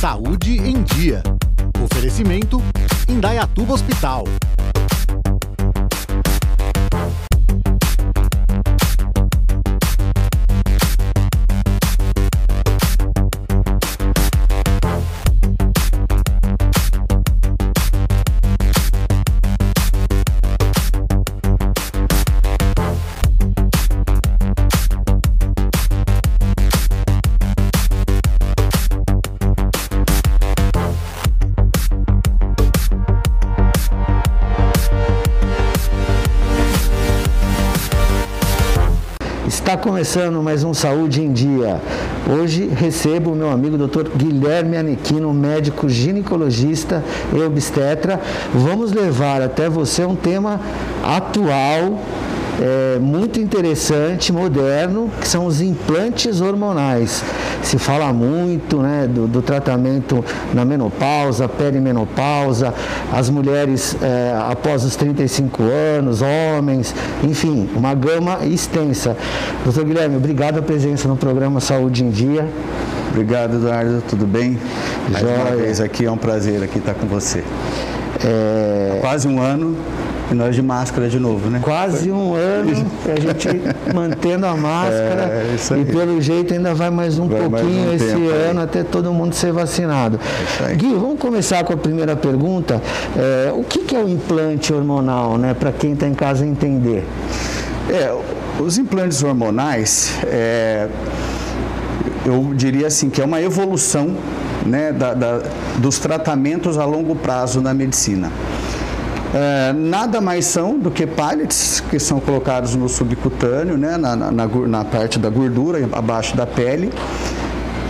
Saúde em Dia. Oferecimento Indaiatuba Hospital. Começando mais um Saúde em Dia. Hoje recebo o meu amigo Dr. Guilherme Anequino, médico ginecologista e obstetra. Vamos levar até você um tema atual, é, muito interessante, moderno, que são os implantes hormonais. Se fala muito né, do, do tratamento na menopausa, perimenopausa, as mulheres é, após os 35 anos, homens, enfim, uma gama extensa. Doutor Guilherme, obrigado pela presença no programa Saúde em Dia. Obrigado, Eduardo. Tudo bem? Mais Joia. uma vez aqui é um prazer aqui estar com você. É... Há quase um ano e nós de máscara de novo, né? Quase um ano a gente mantendo a máscara É, isso aí. e pelo jeito ainda vai mais um Vai mais pouquinho um esse tempo aí. ano até todo mundo ser vacinado. aí. Gui, vamos começar com a primeira pergunta. É, o que, que é o implante hormonal, né? Para quem está em casa entender. É, os implantes hormonais, é, eu diria assim que é uma evolução né, da- da- dos tratamentos a longo prazo na medicina. É, nada mais são do que pellets que são colocados no subcutâneo, né, na, na- na parte da gordura, abaixo da pele.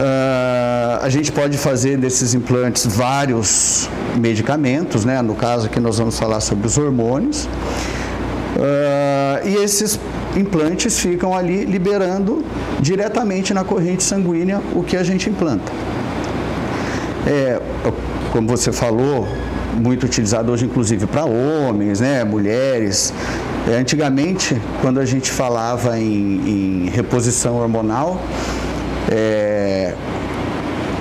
Ah, a gente pode fazer desses implantes vários medicamentos, né? no caso aqui nós vamos falar sobre os hormônios. Ah, e esses implantes ficam ali liberando diretamente na corrente sanguínea o que a gente implanta. É, como você falou, muito utilizado hoje, inclusive para homens, né, mulheres. É, antigamente, quando a gente falava em, em reposição hormonal, é,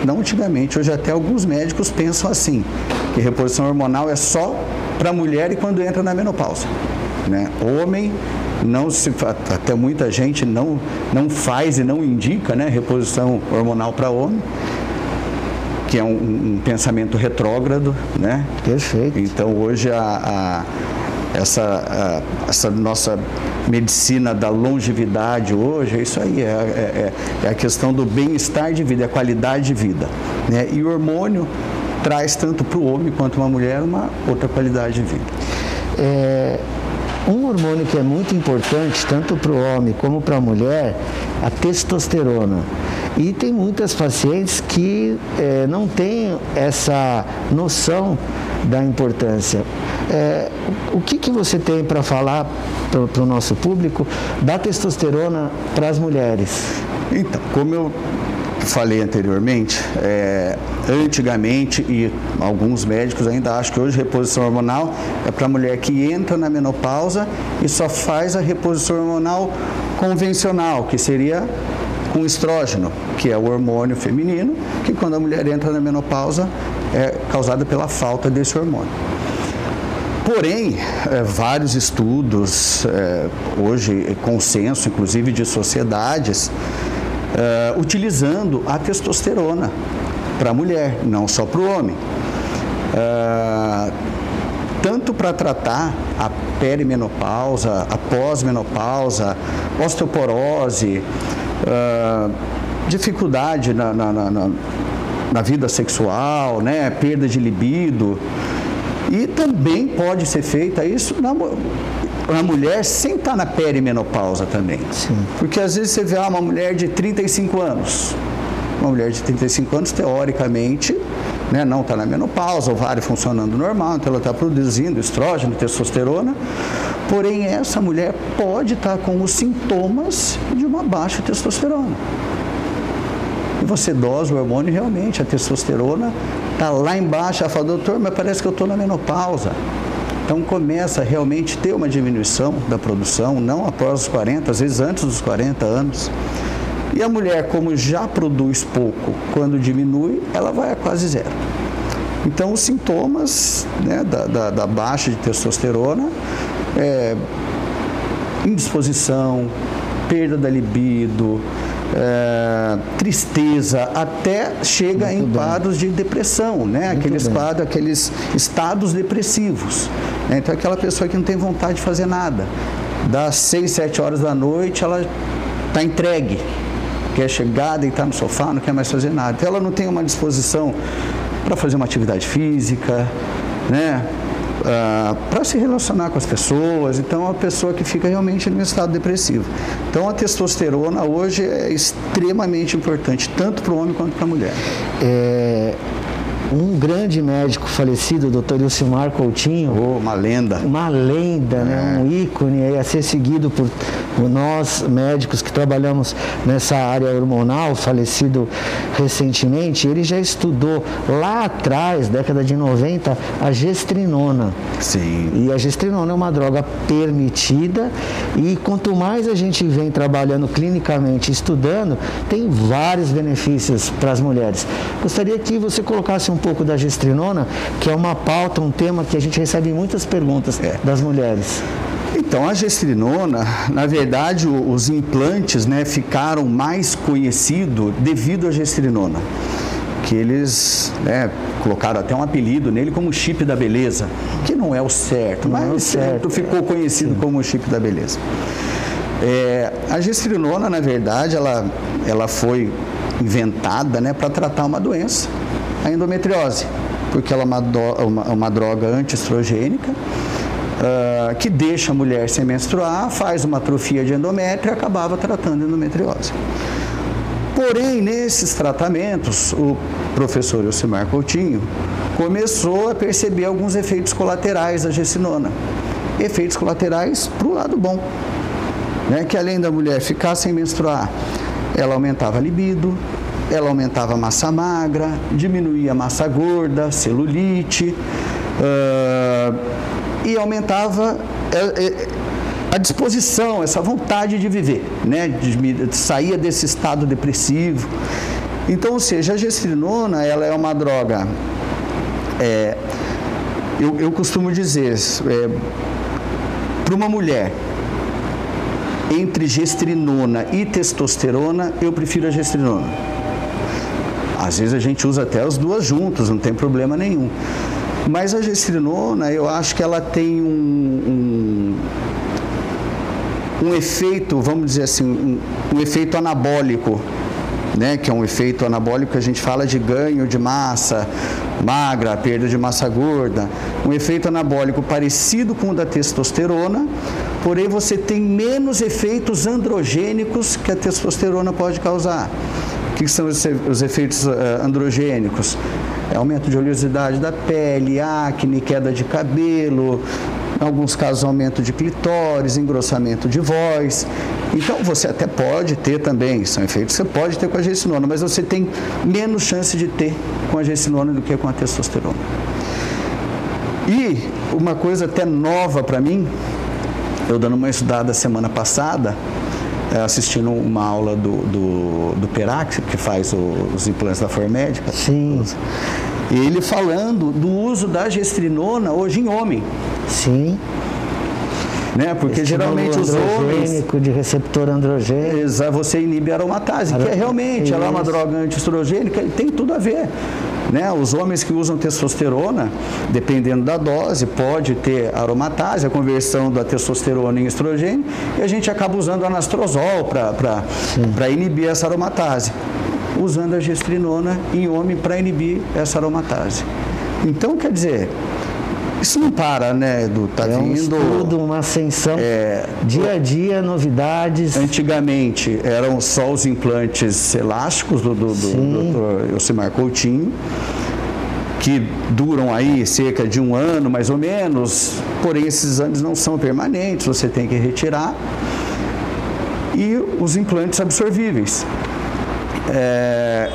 não antigamente, hoje até alguns médicos pensam assim, que reposição hormonal é só para mulher e quando entra na menopausa. Né? Homem não se até muita gente não não faz e não indica, né, reposição hormonal para homem, que é um, um pensamento retrógrado, né? Perfeito. Então hoje a, a- essa, a- essa nossa medicina da longevidade hoje é isso aí, é, é- é a questão do bem-estar de vida, é a qualidade de vida. Né? E o hormônio traz tanto para o homem quanto uma mulher uma outra qualidade de vida. É, um hormônio que é muito importante, tanto para o homem como para a mulher, a testosterona. E tem muitas pacientes que é, não têm essa noção da importância. É, o que, que você tem para falar para o nosso público da testosterona para as mulheres? Então, como eu falei anteriormente, é, antigamente, e alguns médicos ainda acham que hoje reposição hormonal é para a mulher que entra na menopausa e só faz a reposição hormonal convencional, que seria com estrógeno, que é o hormônio feminino, que quando a mulher entra na menopausa é causada pela falta desse hormônio. Porém, eh, vários estudos, eh, hoje consenso, inclusive de sociedades, eh, utilizando a testosterona para a mulher, não só para o homem. Ah, tanto para tratar a perimenopausa, a pós-menopausa, osteoporose, ah, dificuldade na, na- na- na- vida sexual, né, perda de libido. E também pode ser feita isso na, na mulher sem estar na perimenopausa também. Sim. Porque às vezes você vê ah, uma mulher de 35 anos. Uma mulher de 35 anos, teoricamente, né, não está na menopausa, o ovário funcionando normal, então ela está produzindo estrógeno, testosterona. Porém, essa mulher pode estar com os sintomas de uma baixa testosterona. E você dosa o hormônio realmente a testosterona está lá embaixo. Ela fala, doutor, mas parece que eu estou na menopausa. Então começa a realmente ter uma diminuição da produção, não após os 40, às vezes antes dos 40 anos. E a mulher, como já produz pouco, quando diminui, ela vai a quase zero. Então, os sintomas né, da, da, da, baixa de testosterona é indisposição, perda da libido, é, tristeza, até chega Muito em bem. quadros de depressão, né? aqueles quadros, aqueles estados depressivos. Né? Então, aquela pessoa que não tem vontade de fazer nada. Das 6, 7 horas da noite, ela está entregue. Quer chegar, deitar no sofá, não quer mais fazer nada. Então, ela não tem uma disposição para fazer uma atividade física, né? Uh, para se relacionar com as pessoas. Então, é uma pessoa que fica realmente um estado depressivo. Então, a testosterona hoje é extremamente importante, tanto para o homem quanto para a mulher. É, um grande médico falecido, o doutor Ilcimar Coutinho. Oh, uma lenda. Uma lenda, né? é. né? um ícone a ser seguido por, por nós médicos que trabalhamos nessa área hormonal, falecido recentemente. Ele já estudou lá atrás, década de 90, a gestrinona. Sim. E a gestrinona é uma droga permitida e quanto mais a gente vem trabalhando clinicamente, estudando, tem vários benefícios para as mulheres. Gostaria que você colocasse um pouco da gestrinona, que é uma pauta, um tema que a gente recebe muitas perguntas é. das mulheres. Então, a gestrinona, na verdade, os implantes né, ficaram mais conhecidos devido à gestrinona. Que eles né, colocaram até um apelido nele como chip da beleza, que não é o certo, não mas é o certo, ficou conhecido Sim. como chip da beleza. É, a gestrinona, na verdade, ela, ela foi inventada né, para tratar uma doença a endometriose, porque ela é uma, uma, uma droga antiestrogênica uh, que deixa a mulher sem menstruar, faz uma atrofia de endométrio e acabava tratando endometriose. Porém, nesses tratamentos, o professor Elcimar Coutinho começou a perceber alguns efeitos colaterais da gessinona. Efeitos colaterais para o lado bom. Né? Que além da mulher ficar sem menstruar, ela aumentava a libido, ela aumentava a massa magra, diminuía a massa gorda, celulite, uh, e aumentava uh, a disposição, essa vontade de viver, né? Saía desse estado depressivo. Então, ou seja, a gestrinona, ela é uma droga, é, eu, eu costumo dizer, é, para uma mulher entre gestrinona e testosterona, eu prefiro a gestrinona. Às vezes a gente usa até as duas juntas, não tem problema nenhum. Mas a gestrinona, eu acho que ela tem um, um, um efeito, vamos dizer assim, um, um efeito anabólico né, que é um efeito anabólico que a gente fala de ganho de massa magra, perda de massa gorda, um efeito anabólico parecido com o da testosterona, porém você tem menos efeitos androgênicos que a testosterona pode causar. O que são os efeitos eh, androgênicos? É aumento de oleosidade da pele, acne, queda de cabelo, em alguns casos aumento de clitóris, engrossamento de voz. Então você até pode ter também, são efeitos que você pode ter com a gessinona, mas você tem menos chance de ter com a gessinona do que com a testosterona. E uma coisa até nova para mim, eu dando uma estudada semana passada, assistindo uma aula do, do, do Perax, que faz o, os implantes da Formédica. Sim. Ele falando do uso da gestrinona hoje em homem. Sim. Né? Porque geralmente os homens. de receptor androgênico. Você inibe a aromatase, que é realmente, ela é uma droga antiestrogênica, tem tudo a ver. Né? Os homens que usam testosterona, dependendo da dose, pode ter aromatase, a conversão da testosterona em estrogênio, e a gente acaba usando anastrozol para inibir essa aromatase. Usando a gestrinona em homem para inibir essa aromatase. Então, quer dizer, isso não para, né, Edu? Tá é um vindo. Estudo, uma ascensão. É, dia a dia, novidades. Antigamente eram só os implantes elásticos do, do, do Dr. Elcimar Coutinho, que duram aí cerca de um ano, mais ou menos, porém esses exames não são permanentes, você tem que retirar. E os implantes absorvíveis. É,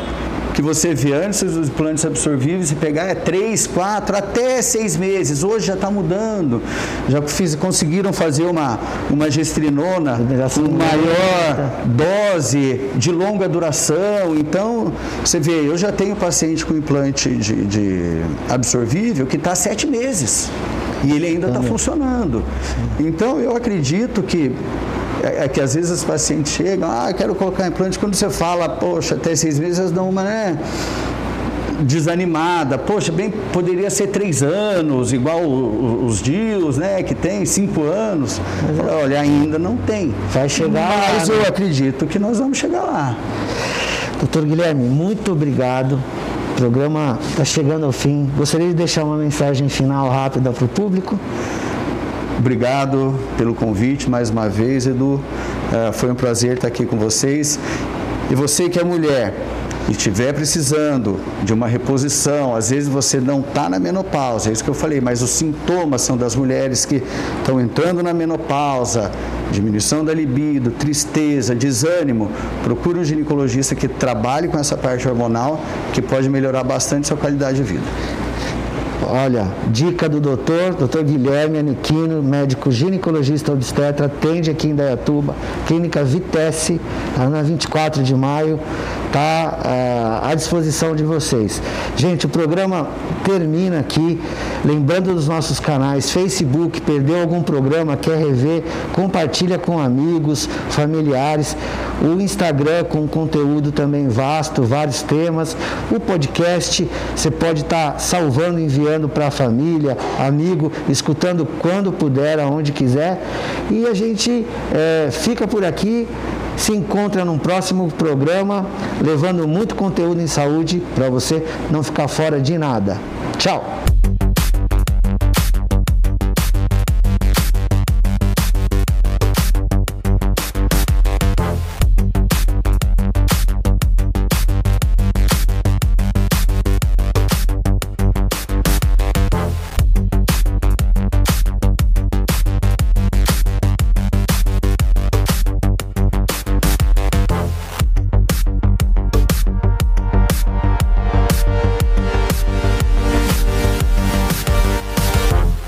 que você vê antes dos implantes absorvíveis, se pegar é 3, 4, até 6 meses. Hoje já está mudando. Já fiz, conseguiram fazer uma, uma gestrinona com maior dose, de longa duração. Então, você vê, eu já tenho paciente com implante de, de absorvível que está 7 meses e ele ainda está funcionando. Então, eu acredito que é, é, que às vezes os pacientes chegam, ah, quero colocar implante. Quando você fala, poxa, até seis meses, elas dão uma, né? desanimada, poxa, bem, poderia ser três anos, igual os DIUs, né, que tem cinco anos. Mas, olha, ainda não tem. Vai chegar Mas lá, eu né? acredito que nós vamos chegar lá. Doutor Guilherme, muito obrigado. O programa está chegando ao fim. Gostaria de deixar uma mensagem final rápida para o público. Obrigado pelo convite mais uma vez, Edu. É, foi um prazer estar aqui com vocês. E você que é mulher e estiver precisando de uma reposição, às vezes você não está na menopausa, é isso que eu falei, mas os sintomas são das mulheres que estão entrando na menopausa, diminuição da libido, tristeza, desânimo, procure um ginecologista que trabalhe com essa parte hormonal, que pode melhorar bastante sua qualidade de vida. Olha, dica do doutor, doutor Guilherme Aniquino, médico ginecologista obstetra, atende aqui em Dayatuba, clínica Vitesse, na 24 de maio, está uh, à disposição de vocês. Gente, o programa termina aqui, lembrando dos nossos canais, Facebook, perdeu algum programa, quer rever, compartilha com amigos, familiares, o Instagram com conteúdo também vasto, vários temas, o podcast, você pode estar tá salvando, enviando enviando para a família, amigo, escutando quando puder, aonde quiser. E a gente é, fica por aqui, se encontra num próximo programa, levando muito conteúdo em saúde para você não ficar fora de nada. Tchau!